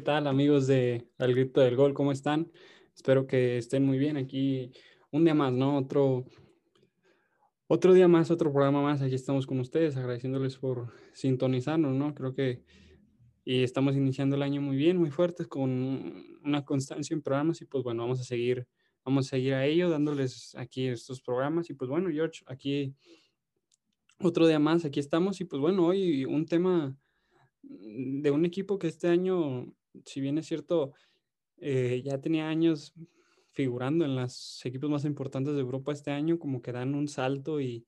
tal amigos de Al Grito del Gol? ¿Cómo están? Espero que estén muy bien aquí. Un día más, ¿no? Otro, otro día más, otro programa más. Aquí estamos con ustedes, agradeciéndoles por sintonizarnos, ¿no? Creo que y estamos iniciando el año muy bien, muy fuertes, con una constancia en programas y pues bueno, vamos a seguir, vamos a seguir a ello, dándoles aquí estos programas y pues bueno, George, aquí otro día más, aquí estamos y pues bueno, hoy un tema de un equipo que este año, si bien es cierto, eh, ya tenía años figurando en los equipos más importantes de Europa este año, como que dan un salto y,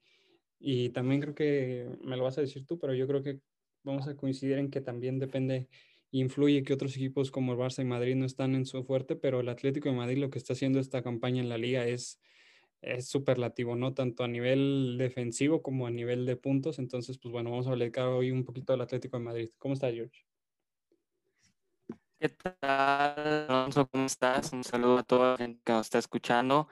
y también creo que, me lo vas a decir tú, pero yo creo que vamos a coincidir en que también depende, influye que otros equipos como el Barça y Madrid no están en su fuerte, pero el Atlético de Madrid lo que está haciendo esta campaña en la liga es, es superlativo, ¿no? Tanto a nivel defensivo como a nivel de puntos. Entonces, pues bueno, vamos a hablar hoy un poquito del Atlético de Madrid. ¿Cómo está, George? ¿Qué tal, Alonso? ¿Cómo estás? Un saludo a toda la gente que nos está escuchando.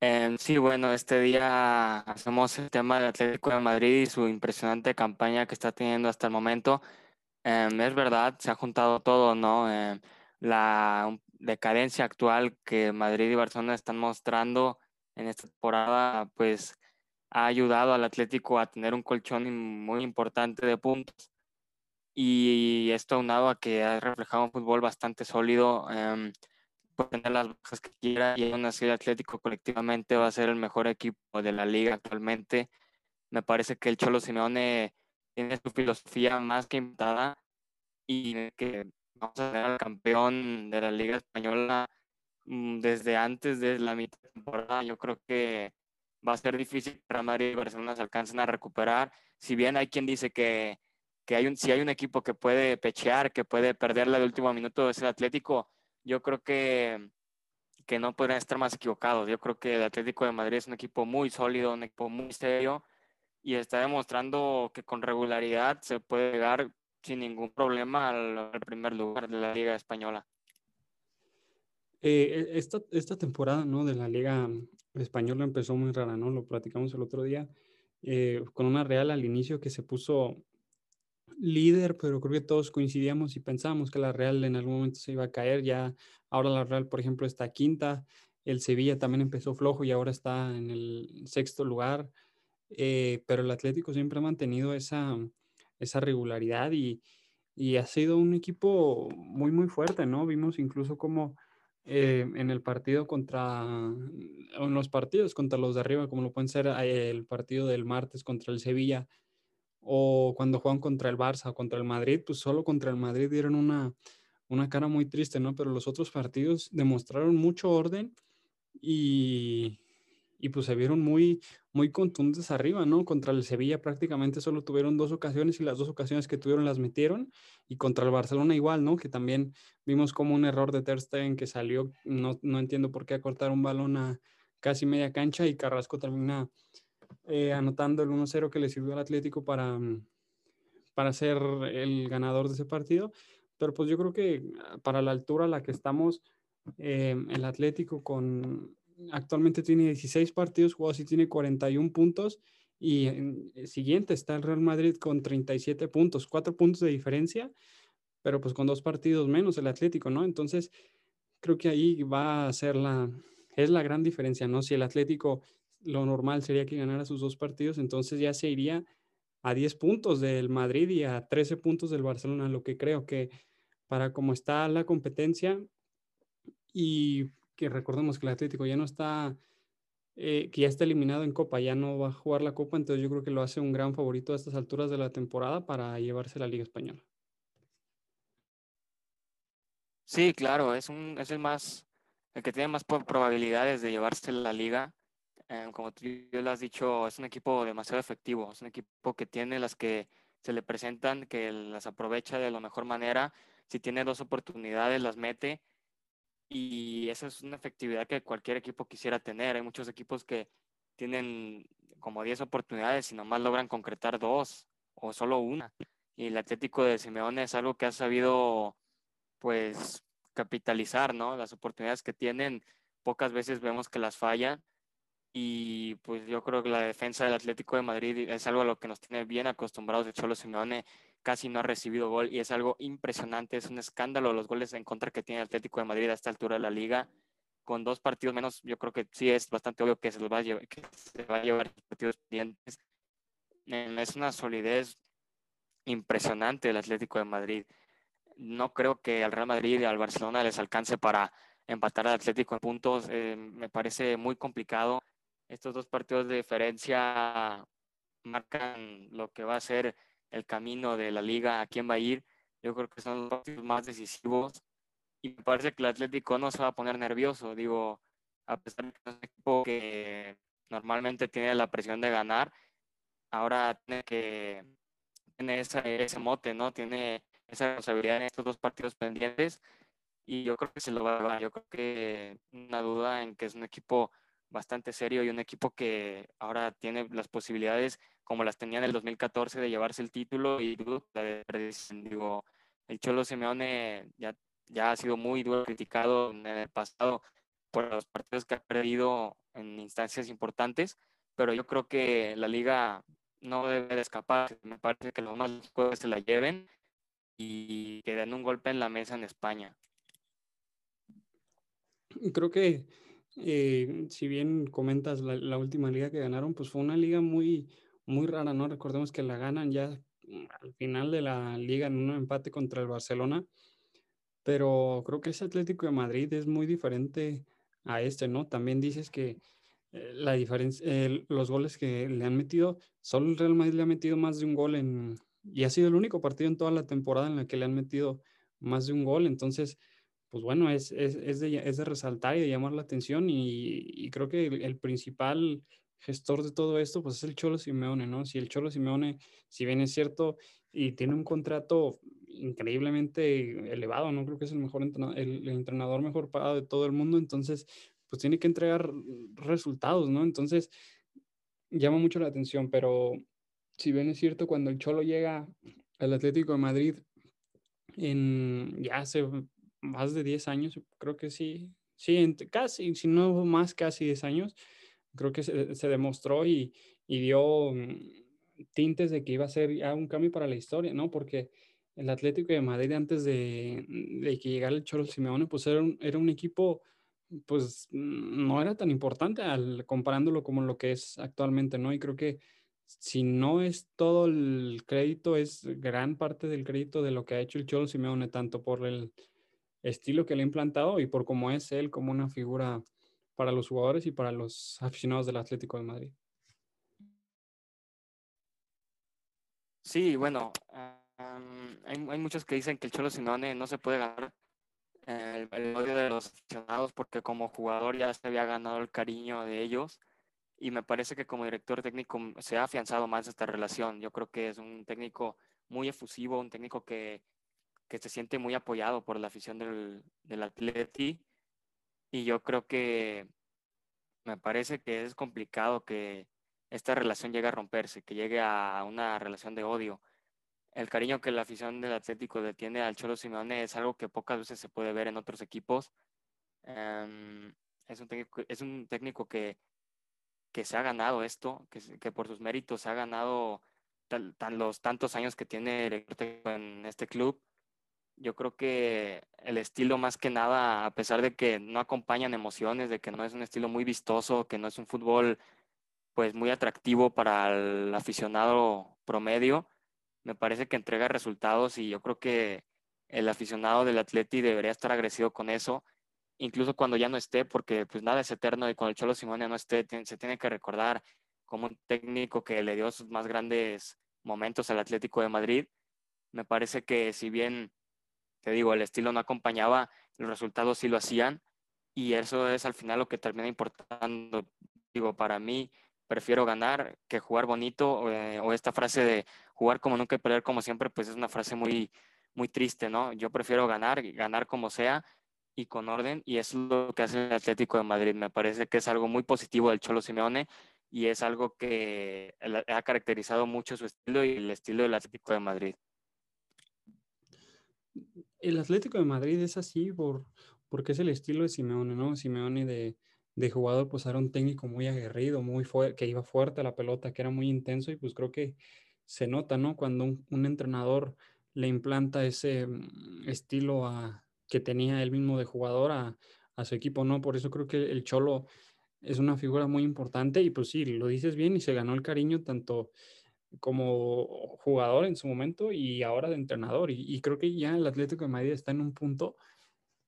Em, sí, bueno, este día hacemos el tema del Atlético de Madrid y su impresionante campaña que está teniendo hasta el momento. Em, es verdad, se ha juntado todo, ¿no? Em, la decadencia actual que Madrid y Barcelona están mostrando en esta temporada, pues ha ayudado al Atlético a tener un colchón muy importante de puntos. Y esto aunado a que ha reflejado un fútbol bastante sólido, eh, puede tener las bajas que quiera y aún así el Atlético colectivamente va a ser el mejor equipo de la liga actualmente. Me parece que el Cholo Simeone tiene su filosofía más que invitada y que vamos a tener al campeón de la liga española mm, desde antes de la mitad de temporada. Yo creo que va a ser difícil para Madrid y Barcelona se alcancen a recuperar. Si bien hay quien dice que, que hay un, si hay un equipo que puede pechear, que puede perderla de último minuto, es el Atlético yo creo que, que no podrían estar más equivocados. Yo creo que el Atlético de Madrid es un equipo muy sólido, un equipo muy serio y está demostrando que con regularidad se puede llegar sin ningún problema al, primer lugar de la Liga Española. Eh, e, esta, esta, temporada ¿no? de la Liga Española empezó muy rara, ¿no? Lo platicamos el otro día, eh, con una Real al inicio que se puso líder, pero creo que todos coincidíamos y pensábamos que la Real en algún momento se iba a caer. Ya ahora la Real, por ejemplo, está quinta. El Sevilla también empezó flojo y ahora está en el sexto lugar. Eh, pero el Atlético siempre ha mantenido esa, esa regularidad y, y, ha sido un equipo muy, muy fuerte, ¿no? Vimos incluso como eh, en el partido contra, en los partidos contra los de arriba, como lo pueden ser eh, el partido del martes contra el Sevilla, o cuando juegan contra el Barça o contra el Madrid, pues solo contra el Madrid dieron una, una cara muy triste, ¿no? Pero los otros partidos demostraron mucho orden y, y pues se vieron muy, muy contundentes arriba, ¿no? Contra el Sevilla prácticamente solo tuvieron dos ocasiones y las dos ocasiones que tuvieron las metieron y contra el Barcelona igual, ¿no? Que también vimos como un error de Ter Stegen que salió, no, no entiendo por qué acortar un balón a casi media cancha y Carrasco termina eh, anotando el 1-0 que le sirvió al Atlético para, mm, para ser el ganador de ese partido. Pero pues yo creo que ah, para la altura a la que estamos, eh, el Atlético con actualmente tiene 16 partidos jugados y tiene 41 puntos. Y en el siguiente está el Real Madrid con 37 puntos, 4 puntos de diferencia, pero pues con dos partidos menos el Atlético, ¿no? Entonces, creo que ahí va a ser la, es la gran diferencia, ¿no? Si el Atlético lo normal sería que ganara sus dos partidos, entonces ya se iría a 10 puntos del Madrid y a 13 puntos del Barcelona, lo que creo que para cómo está la competencia y que recordemos que el Atlético ya no está, eh, que ya está eliminado en Copa, ya no va a jugar la Copa, entonces yo creo que lo hace un gran favorito a estas alturas de la temporada para llevarse la Liga Española. Sí, claro, es, un, es el más, el que tiene más probabilidades de llevarse la liga Em, como tú lo has dicho, es un equipo demasiado efectivo, es un equipo que tiene las que se le presentan, que las aprovecha de la mejor manera. Si tiene dos oportunidades, las mete. Y esa es una efectividad que cualquier equipo quisiera tener. Hay muchos equipos que tienen como 10 oportunidades y nomás logran concretar dos o solo una. Y el Atlético de Simeone es algo que ha sabido, pues, capitalizar, ¿no? Las oportunidades que tienen, pocas veces vemos que las fallan y pues yo creo que la defensa del Atlético de Madrid es algo a lo que nos tiene bien acostumbrados de Cholo Simeone, casi no ha recibido gol y es algo impresionante, es un escándalo los goles en contra que tiene el Atlético de Madrid a esta altura de la liga. Con dos partidos menos, yo creo que sí es bastante obvio que se, los va, a llevar, que a llevar partidos pendientes. Es una solidez impresionante el Atlético de Madrid. No creo que al Real Madrid y al Barcelona les alcance para empatar al Atlético en puntos. Eh, me parece muy complicado. Estos dos partidos de diferencia marcan lo que va a ser el camino de la liga, a quién va a ir. Yo creo que son los partidos más decisivos y me parece que el Atlético no se va a poner nervioso. Digo, a pesar de que es un equipo que normalmente tiene la presión de ganar, ahora tiene que tiene ese mote, ¿no? Tiene esa responsabilidad en estos dos partidos pendientes y yo creo que se lo va a dar. Yo creo que una duda en que es un equipo bastante serio y un equipo que ahora tiene las posibilidades como las tenía en el 2014 de llevarse el título y digo, el Cholo Simeone ya, ya ha sido muy duro criticado en el pasado por los partidos que ha perdido en instancias importantes, pero yo creo que la liga no debe de escapar, me parece que los más juegos se la lleven y que den un golpe en la mesa en España. Creo que eh, si bien comentas la, la, última liga que ganaron, pues fue una liga muy, muy rara, ¿no? Recordemos que la ganan ya al final de la liga en un empate contra el Barcelona, pero creo que ese Atlético de Madrid es muy diferente a este, ¿no? También dices que eh, la diferencia, los goles que le han metido, solo el Real Madrid le ha metido más de un gol en, y ha sido el único partido en toda la temporada en la que le han metido más de un gol, entonces, pues bueno, es, es, es, de, es de, resaltar y de llamar la atención y, creo que el, el principal gestor de todo esto, pues es el Cholo Simeone, ¿no? Si el Cholo Simeone, si bien es cierto, y tiene un contrato increíblemente elevado, ¿no? Creo que es el mejor entrenador, el, entrenador mejor pagado de todo el mundo, entonces, pues tiene que entregar resultados, ¿no? Entonces, llama mucho la atención, pero si bien es cierto, cuando el Cholo llega al Atlético de Madrid, en ya hace más de 10 años, creo que sí, sí, casi, si no más, casi 10 años, creo que se, demostró y, dio mm, tintes de que iba a ser ya un cambio para la historia, ¿no? Porque el Atlético de Madrid antes de, que llegara el Cholo Simeone, pues era un, era un equipo, pues no era tan importante al, comparándolo como lo que es actualmente, ¿no? Y creo que si no es todo el crédito, es gran parte del crédito de lo que ha hecho el Cholo Simeone, tanto por el estilo que le ha implantado y por cómo es él como una figura para los jugadores y para los aficionados del Atlético de Madrid. Sí, bueno, hay, muchos que dicen que el Cholo Sinone no se puede ganar el, odio de los aficionados porque como jugador ya se había ganado el cariño de ellos y me parece que como director técnico se ha afianzado más esta relación. Yo creo que es un técnico muy efusivo, un técnico que, que se siente muy apoyado por la afición del, del Atleti y yo creo que me parece que es complicado que esta relación llegue a romperse, que llegue a una relación de odio. El cariño que la afición del Atlético le tiene al Cholo Simeone es algo que pocas veces se puede ver en otros equipos. Em, es, un técnico, es un técnico que, que se ha ganado esto, que, que por sus méritos se ha ganado los tantos años que tiene en este club yo creo que el estilo más que nada, a pesar de que no acompañan emociones, de que no es un estilo muy vistoso, que no es un fútbol pues muy atractivo para el aficionado promedio, me parece que entrega resultados y yo creo que el aficionado del Atleti debería estar agradecido con eso, incluso cuando ya no esté, porque pues nada es eterno y cuando el Cholo Simone no esté, se tiene que recordar como un técnico que le dio sus más grandes momentos al Atlético de Madrid. Me parece que si bien te digo, el estilo no acompañaba, los resultados sí lo hacían y eso es al final lo que termina importando. Digo, para mí prefiero ganar que jugar bonito eh, o esta frase de jugar como nunca y perder como siempre, pues es una frase muy, muy triste, ¿no? Yo prefiero ganar, ganar como sea y con orden y eso es lo que hace el Atlético de Madrid. Me parece que es algo muy positivo del Cholo Simeone y es algo que ha caracterizado mucho su estilo y el estilo del Atlético de Madrid el Atlético de Madrid es así por, porque es el estilo de Simeone, ¿no? Simeone de, jugador, pues era un técnico muy aguerrido, muy fuerte, que iba fuerte a la pelota, que era muy intenso y pues creo que se nota, ¿no? Cuando un, entrenador le implanta ese mm, estilo a, que tenía él mismo de jugador a, a, su equipo, ¿no? Por eso creo que el Cholo es una figura muy importante y pues sí, lo dices bien y se ganó el cariño tanto como jugador en su momento y ahora de entrenador. Y, creo que ya el Atlético de Madrid está en un punto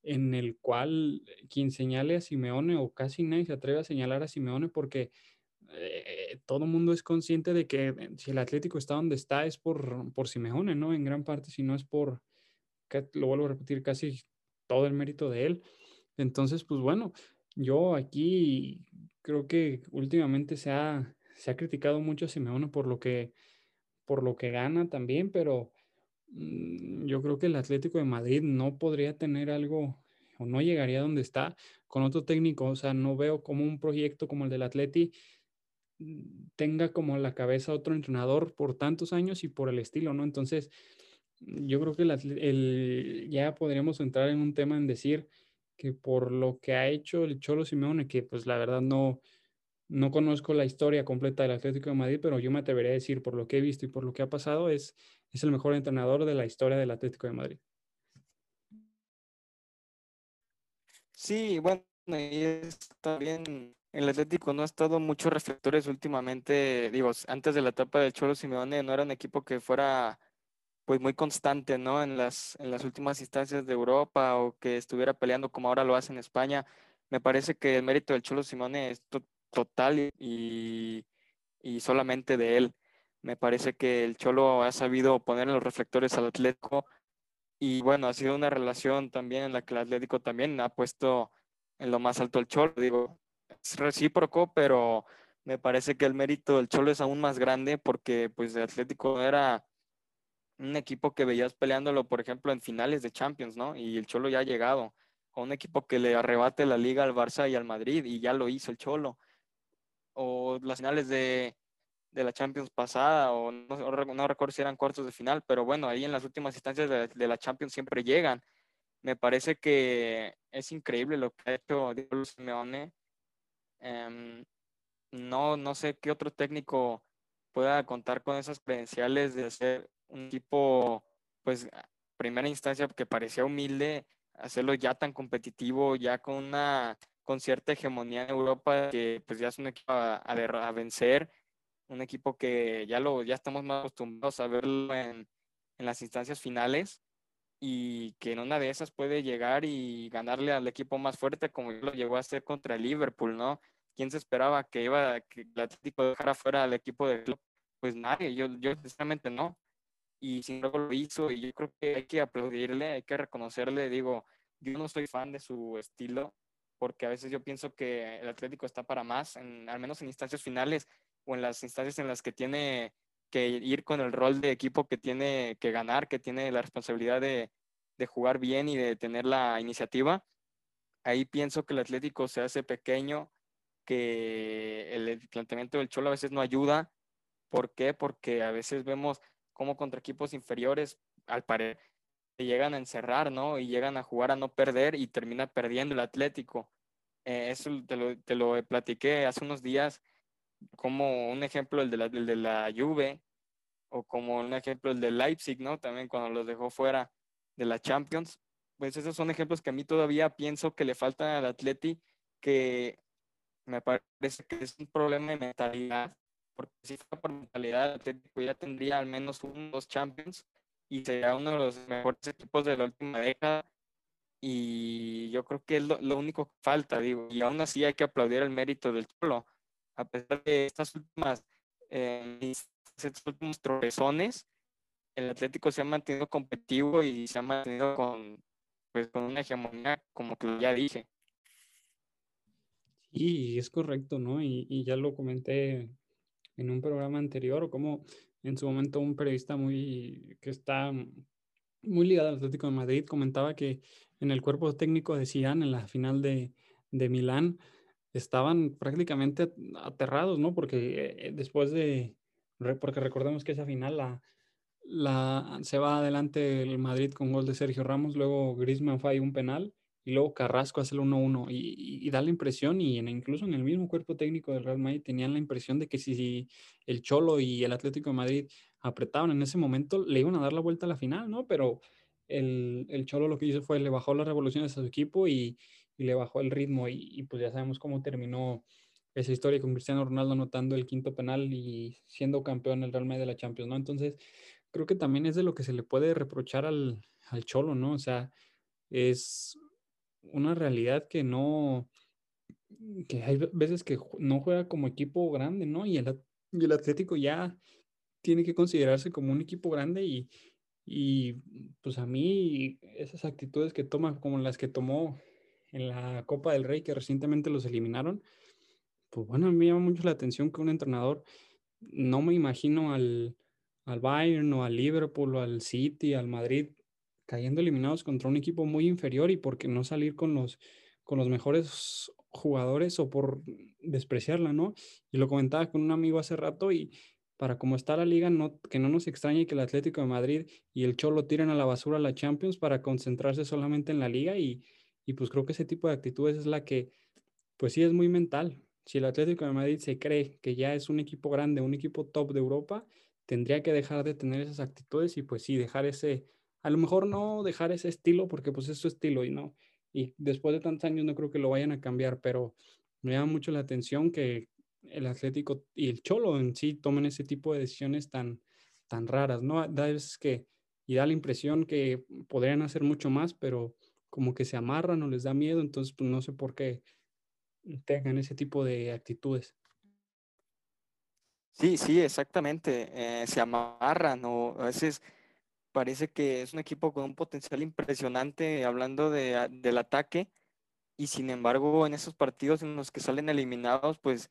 en el cual quien señale a Simeone o casi nadie se atreve a señalar a Simeone porque eh, todo el mundo es consciente de que eh, si el Atlético está donde está es por, por Simeone, ¿no? En gran parte, si no es por, lo vuelvo a repetir, casi todo el mérito de él. Entonces, pues bueno, yo aquí creo que últimamente se ha, se ha criticado mucho a Simeone por lo que, por lo que gana también, pero mm, yo creo que el Atlético de Madrid no podría tener algo o no llegaría donde está con otro técnico. O sea, no veo como un proyecto como el del Atleti mm, tenga como la cabeza otro entrenador por tantos años y por el estilo, ¿no? Entonces, yo creo que el, ya podríamos entrar en un tema en decir que por lo que ha hecho el Cholo Simeone, que pues la verdad no, no conozco la historia completa del Atlético de Madrid, pero yo me atrevería a decir, por lo que he visto y por lo que ha pasado, es, es el mejor entrenador de la historia del Atlético de Madrid. Sí, bueno, y está bien. El Atlético no ha estado muchos reflectores últimamente. Digo, antes de la etapa del Cholo Simeone no era un equipo que fuera pues muy constante, ¿no? En las, en las últimas instancias de Europa o que estuviera peleando como ahora lo hace en España. Me parece que el mérito del Cholo Simeone es total y, y solamente de él. Me parece que el Cholo ha sabido poner los reflectores al Atlético y bueno, ha sido una relación también en la que el Atlético también ha puesto en lo más alto el Cholo. Digo, es recíproco, pero me parece que el mérito del Cholo es aún más grande porque pues el Atlético era un equipo que veías peleándolo, por ejemplo, en finales de Champions, ¿no? Y el Cholo ya ha llegado a un equipo que le arrebate la liga al Barça y al Madrid y ya lo hizo el Cholo o las finales de, de la Champions pasada, o no, recuerdo si eran cuartos de final, pero bueno, ahí en las últimas instancias de, de, la Champions siempre llegan. Me parece que es increíble lo que ha hecho Diego Simeone. Eh, no, no sé qué otro técnico pueda contar con esas credenciales de ser un equipo, pues, primera instancia que parecía humilde, hacerlo ya tan competitivo, ya con una con cierta hegemonía en Europa, que pues ya es un equipo a, vencer, un equipo que ya, lo, ya estamos más acostumbrados a verlo en, en las instancias finales y que en una de esas puede llegar y ganarle al equipo más fuerte como lo llegó a hacer contra el Liverpool, ¿no? ¿Quién se esperaba que iba que el Atlético dejara fuera al equipo de club? Pues nadie, yo, yo sinceramente no. Y sin embargo lo hizo y yo creo que hay que aplaudirle, hay que reconocerle, digo, yo no soy fan de su estilo, porque a veces yo pienso que el Atlético está para más, en, al menos en instancias finales o en las instancias en las que tiene que ir con el rol de equipo que tiene que ganar, que tiene la responsabilidad de, de jugar bien y de tener la iniciativa. Ahí pienso que el Atlético se hace pequeño, que el planteamiento del Cholo a veces no ayuda. ¿Por qué? Porque a veces vemos cómo contra equipos inferiores, al parecer, llegan a encerrar, ¿no? Y llegan a jugar a no perder y termina perdiendo el Atlético. Eh, eso te lo, te lo, platiqué hace unos días como un ejemplo el de, la, de la Juve o como un ejemplo el de Leipzig, ¿no? También cuando los dejó fuera de la Champions. Pues esos son ejemplos que a mí todavía pienso que le faltan al Atleti, que me parece que es un problema de mentalidad, porque si fuera por mentalidad, el Atlético ya tendría al menos unos dos Champions y sería uno de los mejores equipos de la última década. Y yo creo que es lo, único que falta, digo, y aún así hay que aplaudir el mérito del Cholo. A pesar de estas últimas, eh, estos últimos tropezones, el Atlético se ha mantenido competitivo y se ha mantenido con, pues, con una hegemonía, como que ya dije. Sí, es correcto, ¿no? Y, y ya lo comenté en un programa anterior, como en su momento un periodista muy que está muy ligado al Atlético de Madrid comentaba que en el cuerpo técnico de Zidane en la final de, de Milán estaban prácticamente aterrados, ¿no? Porque eh, después de, porque recordemos que esa final la, la, se va adelante el Madrid con gol de Sergio Ramos, luego Griezmann falla un penal y luego Carrasco hace el 1-1 y, da la impresión, y incluso en el mismo cuerpo técnico del Real Madrid tenían la impresión de que si, el Cholo y el Atlético de Madrid apretaban en ese momento, le iban a dar la vuelta a la final, ¿no? Pero el, el Cholo lo que hizo fue le bajó las revoluciones a su equipo y, y le bajó el ritmo y, y, pues ya sabemos cómo terminó esa historia con Cristiano Ronaldo anotando el quinto penal y siendo campeón el Real Madrid de la Champions, ¿no? Entonces, creo que también es de lo que se le puede reprochar al, al Cholo, ¿no? O sea, es una realidad que no, que hay veces que no juega como equipo grande, ¿no? Y el, y el Atlético ya tiene que considerarse como un equipo grande y, y pues a mí esas actitudes que toma, como las que tomó en la Copa del Rey, que recientemente los eliminaron, pues bueno, me llama mucho la atención que un entrenador, no me imagino al, al Bayern o al Liverpool o al City, al Madrid, cayendo eliminados contra un equipo muy inferior y por qué no salir con los, con los mejores jugadores o por despreciarla, ¿no? Y lo comentaba con un amigo hace rato y para cómo está la liga, no, que no nos extrañe que el Atlético de Madrid y el Cholo tiren a la basura la Champions para concentrarse solamente en la liga y, y pues creo que ese tipo de actitudes es la que, pues sí, es muy mental. Si el Atlético de Madrid se cree que ya es un equipo grande, un equipo top de Europa, tendría que dejar de tener esas actitudes y pues sí, dejar ese, a lo mejor no dejar ese estilo porque pues es su estilo y no, y después de tantos años no creo que lo vayan a cambiar, pero me llama mucho la atención que el Atlético y el Cholo en sí tomen ese tipo de decisiones tan, tan raras, ¿no? Da veces que, y da la impresión que podrían hacer mucho más, pero como que se amarran o les da miedo, entonces pues no sé por qué tengan ese tipo de actitudes. Sí, sí, exactamente. Eh, se amarran o a veces parece que es un equipo con un potencial impresionante hablando de, del ataque y sin embargo en esos partidos en los que salen eliminados pues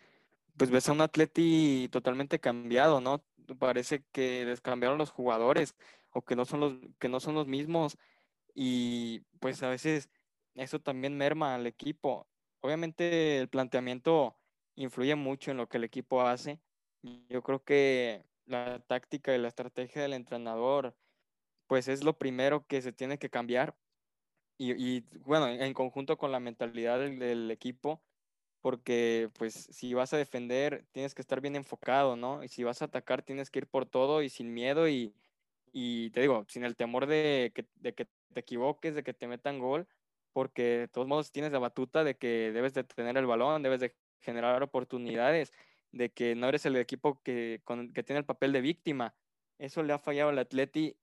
pues ves a un Atleti totalmente cambiado, ¿no? Parece que les cambiaron los jugadores o que no son los que no son los mismos y pues a veces eso también merma al equipo. Obviamente el planteamiento influye mucho en lo que el equipo hace. Yo creo que la táctica y la estrategia del entrenador pues es lo primero que se tiene que cambiar. Y, bueno, en conjunto con la mentalidad del, equipo, porque pues si vas a defender tienes que estar bien enfocado, ¿no? Y si vas a atacar tienes que ir por todo y sin miedo y, y te digo, sin el temor de que, de que te equivoques, de que te metan gol, porque de todos modos tienes la batuta de que debes de tener el balón, debes de generar oportunidades, de que no eres el equipo que, con, que tiene el papel de víctima. Eso le ha fallado al Atleti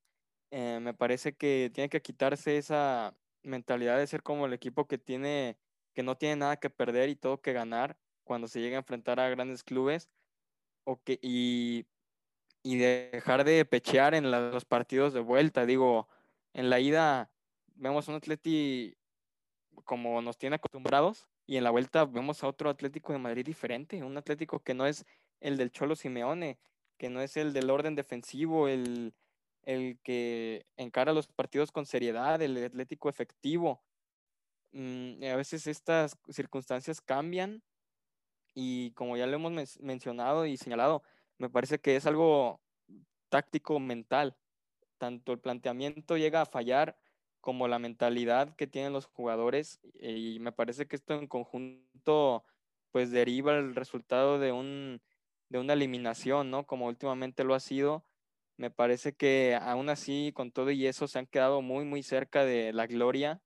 eh, me parece que tiene que quitarse esa mentalidad de ser como el equipo que tiene, que no tiene nada que perder y todo que ganar cuando se llega a enfrentar a grandes clubes o que, y, y dejar de pechear en los partidos de vuelta. Digo, en la ida vemos un Atleti como nos tiene acostumbrados y en la vuelta vemos a otro Atlético de Madrid diferente, un Atlético que no es el del Cholo Simeone, que no es el del orden defensivo, el, el que encara los partidos con seriedad, el atlético efectivo. Mm, a veces estas circunstancias cambian y como ya lo hemos mencionado y señalado, me parece que es algo táctico mental. Tanto el planteamiento llega a fallar como la mentalidad que tienen los jugadores y me parece que esto en conjunto pues deriva el resultado de un de una eliminación, ¿no? Como últimamente lo ha sido me parece que aún así, con todo y eso, se han quedado muy, muy cerca de la gloria.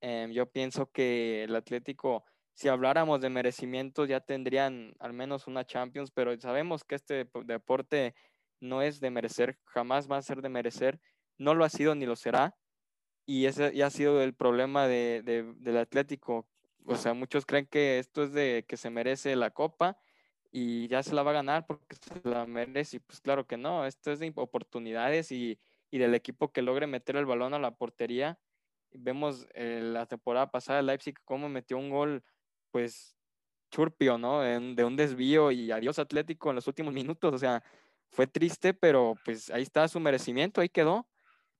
Em, yo pienso que el Atlético, si habláramos de merecimiento, ya tendrían al menos una Champions, pero sabemos que este deporte no es de merecer, jamás va a ser de merecer, no lo ha sido ni lo será. Y ese ya ha sido el problema de, del Atlético. O sea, muchos creen que esto es de que se merece la copa y ya se la va a ganar porque se la merece. Y pues claro que no, esto es de oportunidades y, y del equipo que logre meter el balón a la portería. Vemos eh, la temporada pasada Leipzig cómo metió un gol, pues churpio, ¿no? de un desvío y adiós Atlético en los últimos minutos. O sea, fue triste, pero pues ahí está su merecimiento, ahí quedó.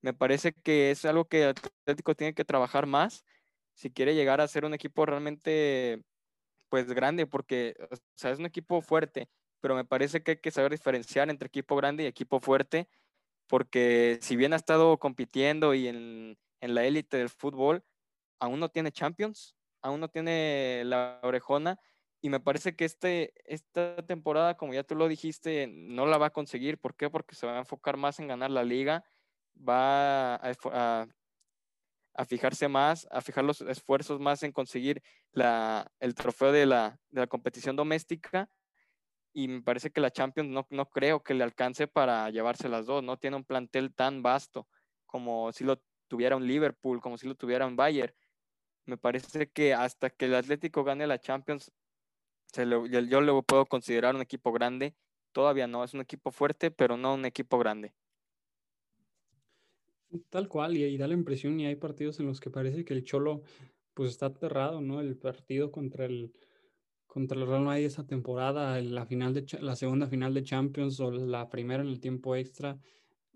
Me parece que es algo que Atlético tiene que trabajar más si quiere llegar a ser un equipo realmente pues grande porque o sea, es un equipo fuerte, pero me parece que hay que saber diferenciar entre equipo grande y equipo fuerte, porque si bien ha estado compitiendo y en, en la élite del fútbol, aún no tiene Champions, aún no tiene la orejona Y me parece que este, esta temporada, como ya tú lo dijiste, no la va a conseguir. ¿Por qué? Porque se va a enfocar más en ganar la liga, va a, fijarse más, a fijar los esfuerzos más en conseguir la, el trofeo de la, de la competición doméstica y me parece que la Champions no, no, creo que le alcance para llevarse las dos, no tiene un plantel tan vasto como si lo tuviera un Liverpool, como si lo tuviera un Bayern. Me parece que hasta que el Atlético gane la Champions, yo lo puedo considerar un equipo grande. Todavía no, es un equipo fuerte, pero no un equipo grande. Tal cual, y, da la impresión, y hay partidos en los que parece que el Cholo pues está aterrado, ¿no? El partido contra el, contra el Real Madrid esa temporada, la, final de, la segunda final de Champions o la primera en el tiempo extra,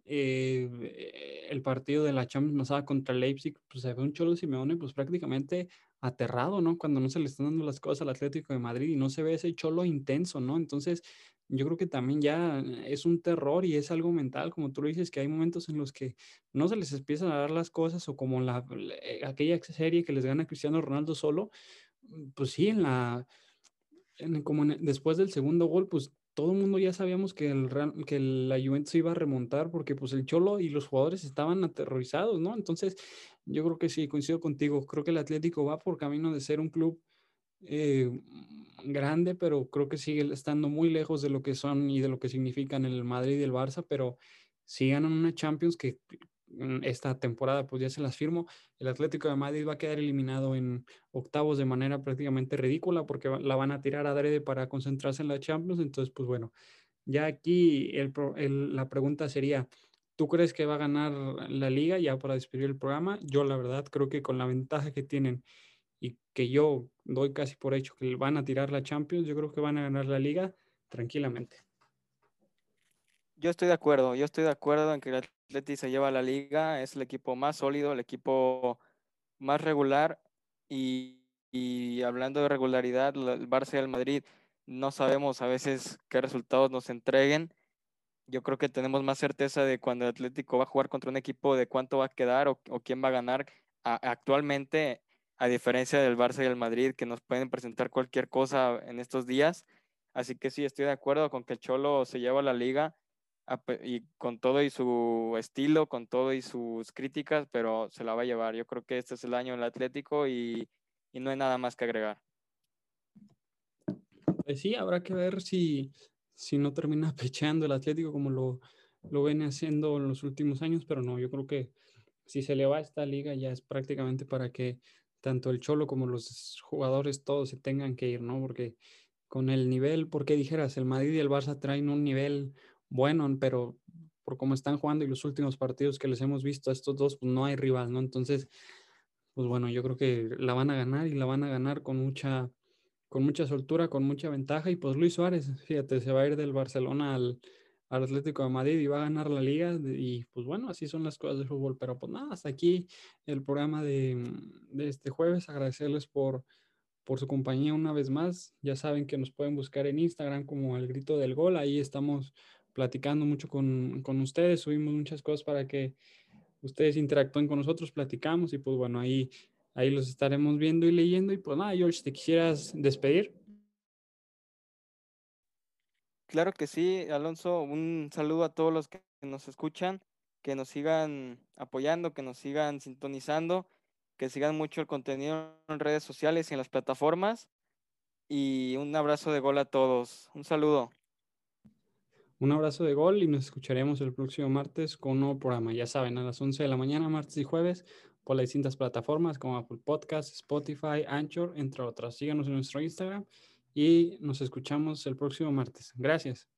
eh, el partido de la Champions pasada contra Leipzig, pues se ve un Cholo Simeone pues prácticamente aterrado, ¿no? Cuando no se le están dando las cosas al Atlético de Madrid y no se ve ese Cholo intenso, ¿no? Entonces, yo creo que también ya es un terror y es algo mental, como tú lo dices, que hay momentos en los que no se les empiezan a dar las cosas o como la, aquella serie que les gana Cristiano Ronaldo solo, pues sí, en la como después del segundo gol, pues todo el mundo ya sabíamos que, el, que la Juventus iba a remontar porque pues el Cholo y los jugadores estaban aterrorizados, ¿no? Entonces, yo creo que sí, coincido contigo. Creo que el Atlético va por camino de ser un club eh, grande, pero creo que sigue estando muy lejos de lo que son y de lo que significan el Madrid y el Barça, pero si ganan una Champions que esta temporada, pues ya se las firmo. El Atlético de Madrid va a quedar eliminado en octavos de manera prácticamente ridícula porque la van a tirar a Drede para concentrarse en la Champions. Entonces, pues bueno, ya aquí la pregunta sería, ¿tú crees que va a ganar la liga ya para despedir el programa? Yo la verdad creo que con la ventaja que tienen y que yo doy casi por hecho que van a tirar la Champions, yo creo que van a ganar la liga tranquilamente. Yo estoy de acuerdo, yo estoy de acuerdo en que el Atleti se lleva la liga, es el equipo más sólido, el equipo más regular y, hablando de regularidad, el Barça y el Madrid no sabemos a veces qué resultados nos entreguen. Yo creo que tenemos más certeza de cuando el Atlético va a jugar contra un equipo de cuánto va a quedar o, quién va a ganar actualmente, a diferencia del Barça y el Madrid, que nos pueden presentar cualquier cosa en estos días. Así que sí, estoy de acuerdo con que el Cholo se lleva la liga y con todo y su estilo, con todo y sus críticas, pero se la va a llevar. Yo creo que este es el año del Atlético y, y no hay nada más que agregar. Pues sí, habrá que ver si, si no termina pecheando el Atlético como lo, lo viene haciendo en los últimos años, pero no, yo creo que si se le va a esta liga ya es prácticamente para que tanto el Cholo como los jugadores todos se tengan que ir, ¿no? Porque con el nivel, porque dijeras, el Madrid y el Barça traen un nivel bueno, pero por cómo están jugando y los últimos partidos que les hemos visto a estos dos, pues no hay rival, ¿no? Entonces, pues bueno, yo creo que la van a ganar y la van a ganar con mucha, con mucha soltura, con mucha ventaja. Y pues Luis Suárez, fíjate, se va a ir del Barcelona al, Atlético de Madrid y va a ganar la liga. Y pues bueno, así son las cosas del fútbol. Pero pues nada, hasta aquí el programa de, de este jueves. Agradecerles por por su compañía una vez más. Ya saben que nos pueden buscar en Instagram como El Grito del Gol. Ahí estamos platicando mucho con, con, ustedes, subimos muchas cosas para que ustedes interactúen con nosotros, platicamos y pues bueno, ahí, ahí los estaremos viendo y leyendo. Y pues nada, George, ¿te quisieras despedir? Claro que sí, Alonso, un saludo a todos los que nos escuchan, que nos sigan apoyando, que nos sigan sintonizando, que sigan mucho el contenido en redes sociales y en las plataformas. Y un abrazo de gol a todos. Un saludo. Un abrazo de gol y nos escucharemos el próximo martes con un nuevo programa. Ya saben, a las 11 de la mañana, martes y jueves, por las distintas plataformas como Apple Podcasts, Spotify, Anchor, entre otras. Síganos en nuestro Instagram y nos escuchamos el próximo martes. Gracias.